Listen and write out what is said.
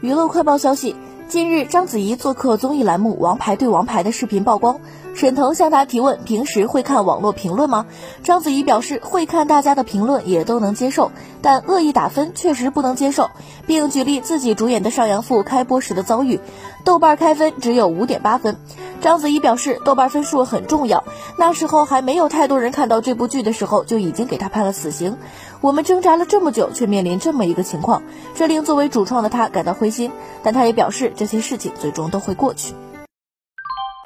娱乐快报消息。近日，章子怡做客综艺栏目《王牌对王牌》的视频曝光，沈腾向她提问：“平时会看网络评论吗？”章子怡表示会看大家的评论，也都能接受，但恶意打分确实不能接受，并举例自己主演的《上阳赋》开播时的遭遇，豆瓣开分只有五点八分。章子怡表示，豆瓣分数很重要，那时候还没有太多人看到这部剧的时候，就已经给他判了死刑。我们挣扎了这么久，却面临这么一个情况，这令作为主创的他感到灰心，但他也表示。这些事情最终都会过去。